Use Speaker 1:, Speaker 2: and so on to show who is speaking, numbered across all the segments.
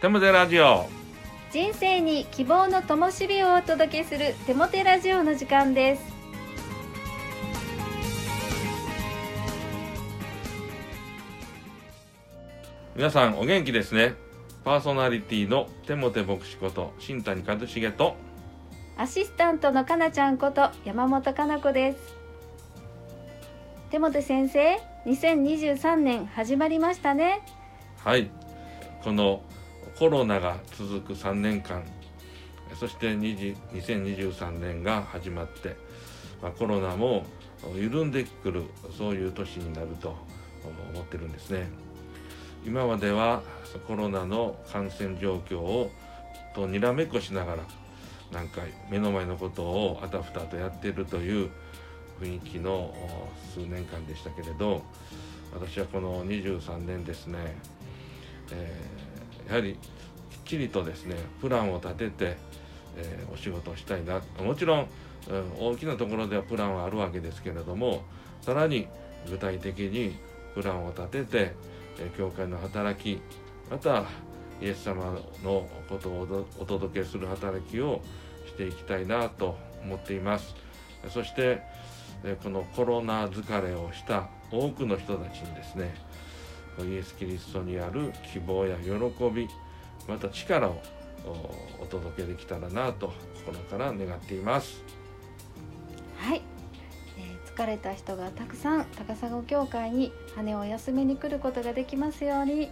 Speaker 1: テモテラジオ。
Speaker 2: 人生に希望の灯火をお届けするテモテラジオの時間です。
Speaker 1: 皆さんお元気ですね。パーソナリティのテモテ牧師こと新谷和重と
Speaker 2: アシスタントのかなちゃんこと山本かな子です。テモテ先生2023年始まりましたね。
Speaker 1: はい。このコロナが続く3年間そして2023年が始まって、まあ、コロナも緩んでくるそういう年になると思ってるんですね。今まではコロナの感染状況をとにらめっこしながら何回目の前のことをあたふたとやっているという雰囲気の数年間でしたけれど私はこの23年ですね、えー、やはりちりとですねプランを立てて、えー、お仕事をしたいな。もちろん、うん、大きなところではプランはあるわけですけれどもさらに具体的にプランを立てて、えー、教会の働きまたイエス様のことをお届けする働きをしていきたいなと思っています。そしてこのコロナ疲れをした多くの人たちにですねイエス・キリストにある希望や喜びまた力をお届けできたらなと心から願っています。
Speaker 2: はい、えー、疲れた人がたくさん高砂教会に羽を休めに来ることができますように。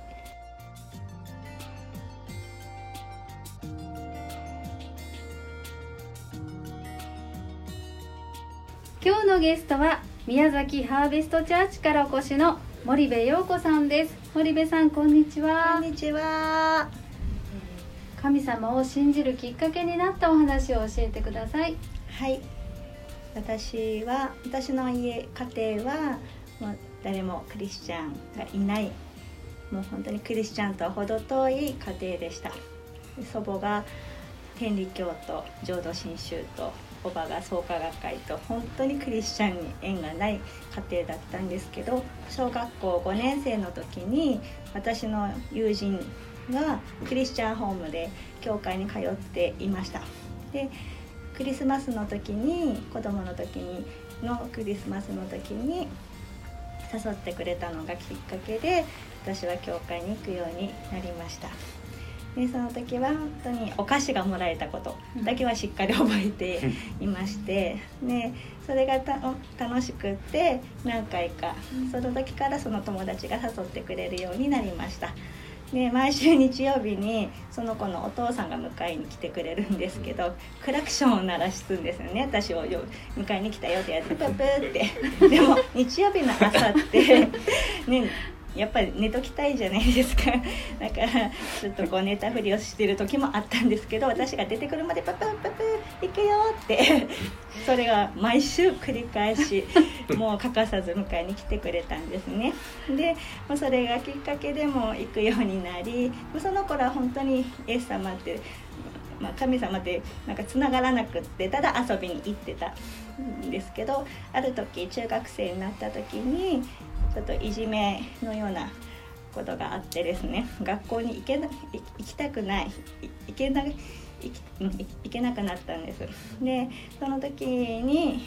Speaker 2: 今日のゲストは宮崎ハーベストチャーチからお越しの森部陽子さんです。森部さんこんにちは。
Speaker 3: こんにちは
Speaker 2: 神様を信じるきっかけになったお話を教えてください。
Speaker 3: はい。私は私の家家庭はもう誰もクリスチャンがいない。もう本当にクリスチャンとは程遠い家庭でした。祖母が天理教と浄土真宗とおばが創価学会と本当にクリスチャンに縁がない家庭だったんですけど小学校5年生の時に私の友人がクリスチャンホームで教会に通っていました。でクリスマスの時に子供の時にのクリスマスの時に誘ってくれたのがきっかけで私は教会に行くようになりました。でその時は本当にお菓子がもらえたことだけはしっかり覚えていまして、ね、それが楽しくって何回かその時からその友達が誘ってくれるようになりました。で毎週日曜日にその子のお父さんが迎えに来てくれるんですけどクラクションを鳴らすんですよね。私を迎えに来たよってやってプープーって。でも日曜日の朝ってねやっぱり寝ときたいじゃないですか。だからちょっとこう寝たふりをしてる時もあったんですけど私が出てくるまでパパパパ行くよって それが毎週繰り返し もう欠かさず迎えに来てくれたんですね。でもうそれがきっかけでも行くようになりその頃は本当にイエス様ってまあ、神様ってなんかつながらなくってただ遊びに行ってたんですけどある時中学生になった時にちょっといじめのようなことがあってですね学校に行けな行きたくない行けな行行けなくなったんです。でその時に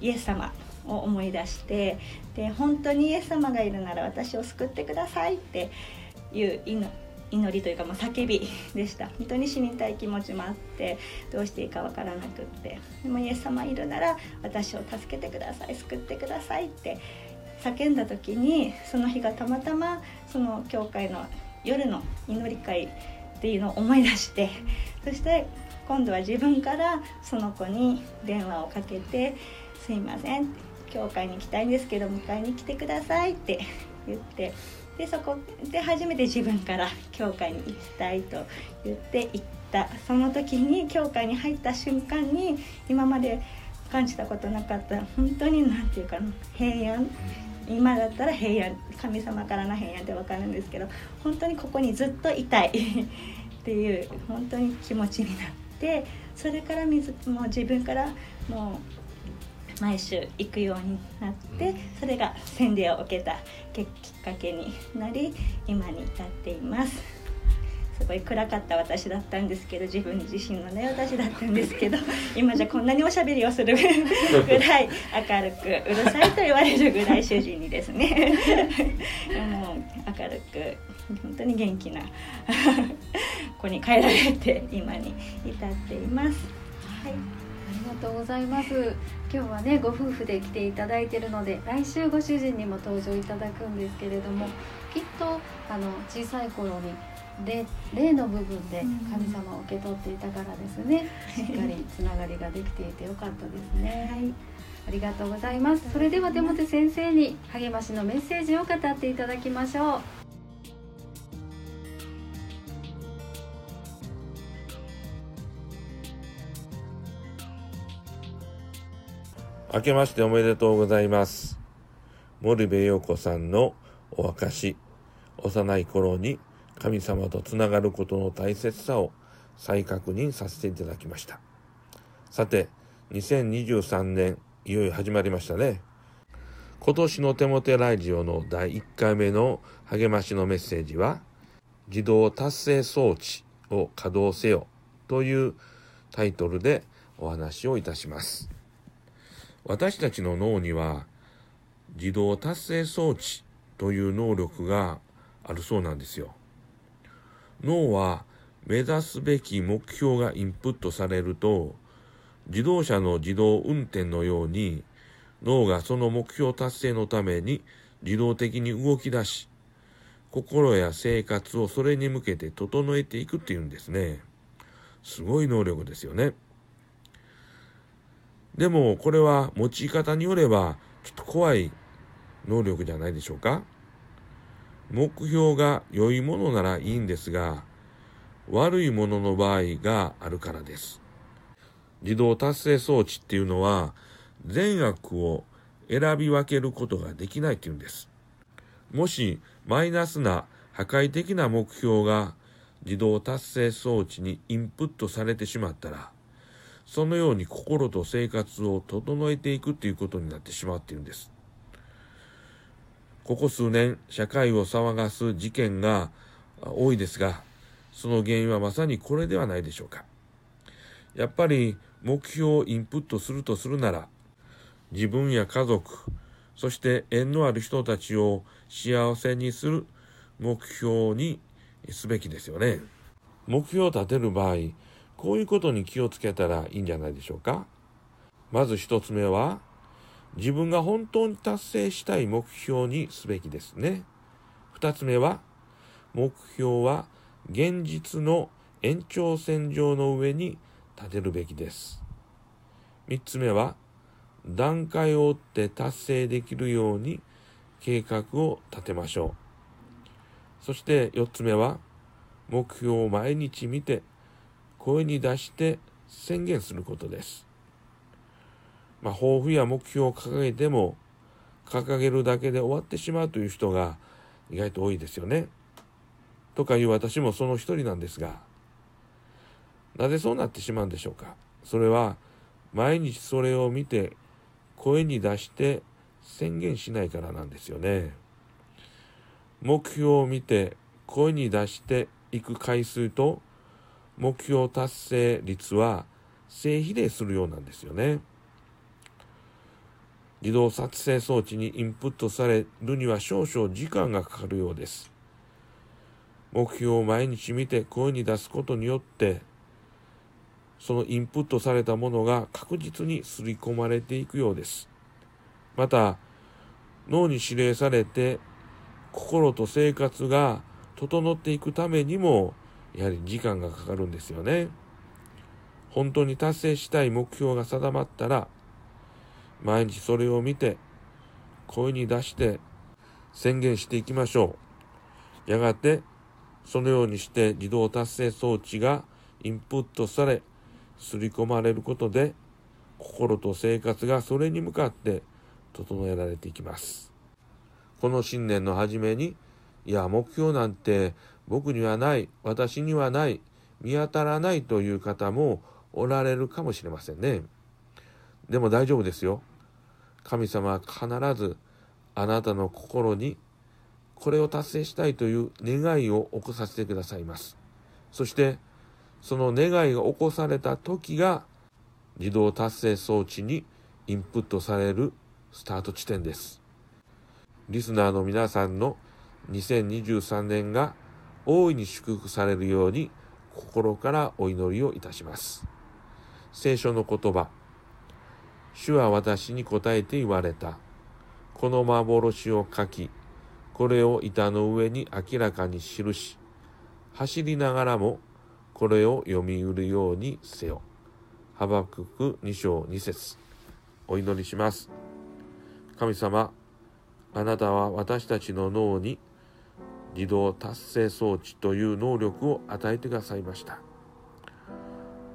Speaker 3: イエス様を思い出してで本当にイエス様がいるなら私を救ってくださいっていう祈りというか、まあ、叫びでした。本当に死にたい気持ちもあってどうしていいかわからなくって。でもイエス様いるなら私を助けてください救ってくださいって叫んだ時にその日がたまたまその教会の夜の祈り会っていうのを思い出してそして今度は自分からその子に電話をかけて「すいません」教会に行きたいんですけど迎えに来てくださいって言ってでそこで初めて自分から教会に行きたいと言って行った。その時に教会に入った瞬間に今まで感じたことなかった本当に何て言うかな平安。今だったら平安神様からの平安って分かるんですけど本当にここにずっといたい。っていう本当に気持ちになってそれから水もう自分からもう毎週行くようになってそれが洗礼を受けたきっかけになり今に至っています。すごい暗かった私だったんですけど自分自身のね私だったんですけど 今じゃこんなにおしゃべりをする ぐらい明るくうるさいと言われるぐらい主人にですねもう明るく本当に元気な子に変えられて今に至っています。はい
Speaker 2: ありがとうございます今日はねご夫婦で来ていただいているので来週ご主人にも登場いただくんですけれどもきっとあの小さい頃に霊霊の部分で神様を受け取っていたからですね、しっかりつながりができていてよかったですね。はいありがとうございます。それではデモテ先生に励ましのメッセージを語っていただきましょう。
Speaker 1: 明けましておめでとうございます。森部陽子さんのお証、幼い頃に神様とつながることの大切さを再確認させていただきました。さて、2023年、いよいよ始まりましたね。今年のテモテラジオの第1回目の励ましのメッセージは、自動達成装置を稼働せよというタイトルでお話をいたします。私たちの脳には自動達成装置という能力があるそうなんですよ。脳は目指すべき目標がインプットされると自動車の自動運転のように脳がその目標達成のために自動的に動き出し心や生活をそれに向けて整えていくっていうんですね。すごい能力ですよね。でもこれは用い方によればちょっと怖い能力じゃないでしょうか。目標が良いものならいいんですが、悪いものの場合があるからです。自動達成装置っていうのは善悪を選び分けることができないっていうんです。もしマイナスな破壊的な目標が自動達成装置にインプットされてしまったら、そのように心と生活を整えていくっていうことになってしまっていうんです。ここ数年、社会を騒がす事件が多いですが、その原因はまさにこれではないでしょうか。やっぱり目標をインプットするとするなら、自分や家族、そして縁のある人たちを幸せにする目標にすべきですよね。目標を立てる場合、こういうことに気をつけたらいいんじゃないでしょうか。まず一つ目は、自分が本当に達成したい目標にすべきですね。二つ目は、目標は現実の延長線上の上に立てるべきです。三つ目は、段階を追って達成できるように計画を立てましょう。そして四つ目は、目標を毎日見て声に出して宣言することです。まあ、抱負や目標を掲げても、掲げるだけで終わってしまうという人が意外と多いですよね。とかいう私もその一人なんですが、なぜそうなってしまうんでしょうか？それは、毎日それを見て、声に出して宣言しないからなんですよね。目標を見て、声に出していく回数と、目標達成率は正比例するようなんですよね。自動撮影装置にインプットされるには少々時間がかかるようです。目標を毎日見て声に出すことによって、そのインプットされたものが確実に刷り込まれていくようです。また、脳に指令されて心と生活が整っていくためにも、やはり時間がかかるんですよね。本当に達成したい目標が定まったら、毎日それを見て、声に出して宣言していきましょう。やがて、そのようにして自動達成装置がインプットされ、刷り込まれることで、心と生活がそれに向かって整えられていきます。この新年の初めに、いや、目標なんて僕にはない、私にはない、見当たらないという方もおられるかもしれませんね。でも大丈夫ですよ。神様は必ずあなたの心にこれを達成したいという願いを起こさせてくださいます。そしてその願いが起こされた時が自動達成装置にインプットされるスタート地点ですリスナーの皆さんの2023年が大いに祝福されるように心からお祈りをいたします聖書の言葉主は私に答えて言われたこの幻を書きこれを板の上に明らかに記し走りながらもこれを読み売るようにせよ。ハバクク2章2節お祈りします。神様、あなたは私たちの脳に自動達成装置という能力を与えてくださいました。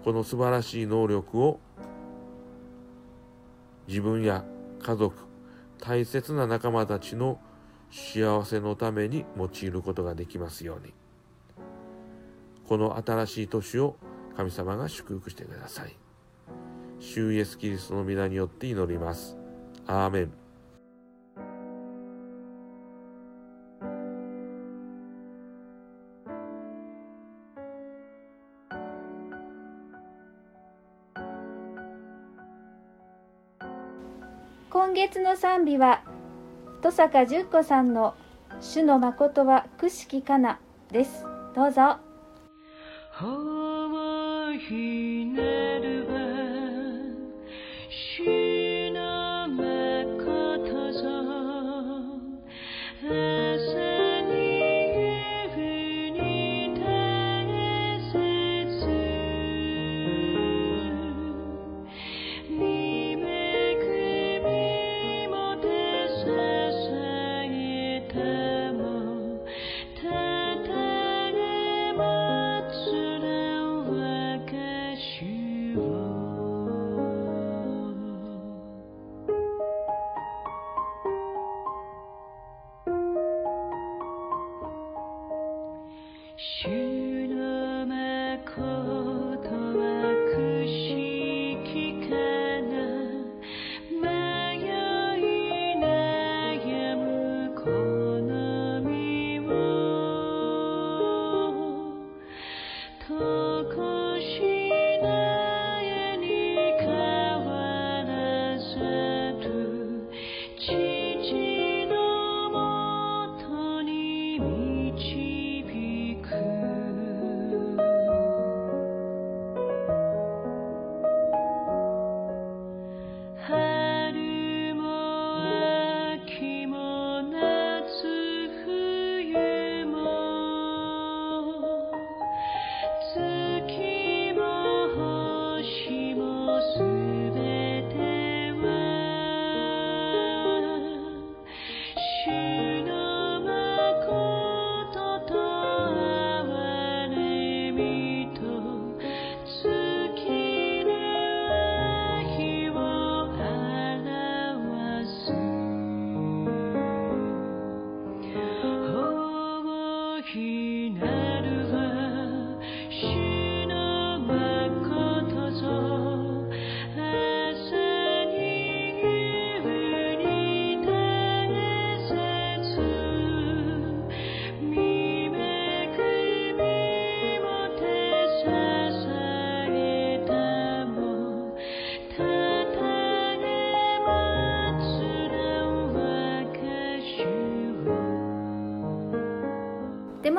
Speaker 1: この素晴らしい能力を自分や家族、大切な仲間たちの幸せのために用いることができますように。この新しい年を神様が祝福してください。主イエスキリストの皆によって祈ります。アーメン。
Speaker 2: 月の賛美は戸坂十子さんの「主の誠はくしきかな」です。どうぞ。